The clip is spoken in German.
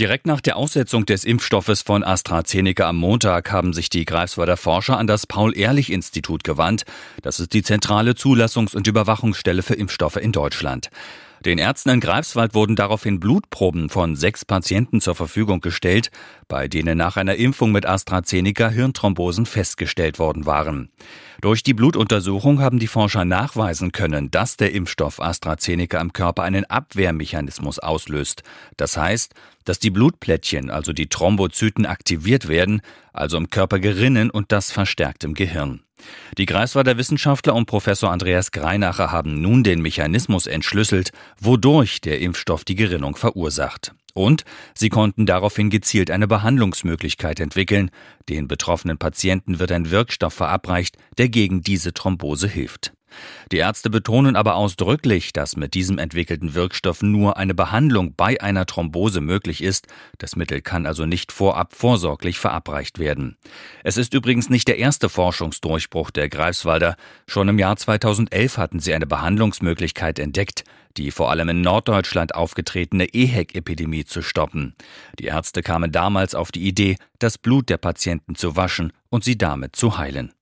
Direkt nach der Aussetzung des Impfstoffes von AstraZeneca am Montag haben sich die Greifswalder Forscher an das Paul-Ehrlich-Institut gewandt. Das ist die zentrale Zulassungs- und Überwachungsstelle für Impfstoffe in Deutschland. Den Ärzten in Greifswald wurden daraufhin Blutproben von sechs Patienten zur Verfügung gestellt, bei denen nach einer Impfung mit AstraZeneca Hirnthrombosen festgestellt worden waren. Durch die Blutuntersuchung haben die Forscher nachweisen können, dass der Impfstoff AstraZeneca im Körper einen Abwehrmechanismus auslöst. Das heißt, dass die Blutplättchen, also die Thrombozyten, aktiviert werden, also im Körper gerinnen und das verstärkt im Gehirn. Die Greifswalder Wissenschaftler und Professor Andreas Greinacher haben nun den Mechanismus entschlüsselt, wodurch der Impfstoff die Gerinnung verursacht. Und sie konnten daraufhin gezielt eine Behandlungsmöglichkeit entwickeln. Den betroffenen Patienten wird ein Wirkstoff verabreicht, der gegen diese Thrombose hilft. Die Ärzte betonen aber ausdrücklich, dass mit diesem entwickelten Wirkstoff nur eine Behandlung bei einer Thrombose möglich ist. Das Mittel kann also nicht vorab vorsorglich verabreicht werden. Es ist übrigens nicht der erste Forschungsdurchbruch der Greifswalder. Schon im Jahr 2011 hatten sie eine Behandlungsmöglichkeit entdeckt, die vor allem in Norddeutschland aufgetretene EHEC-Epidemie zu stoppen. Die Ärzte kamen damals auf die Idee, das Blut der Patienten zu waschen und sie damit zu heilen.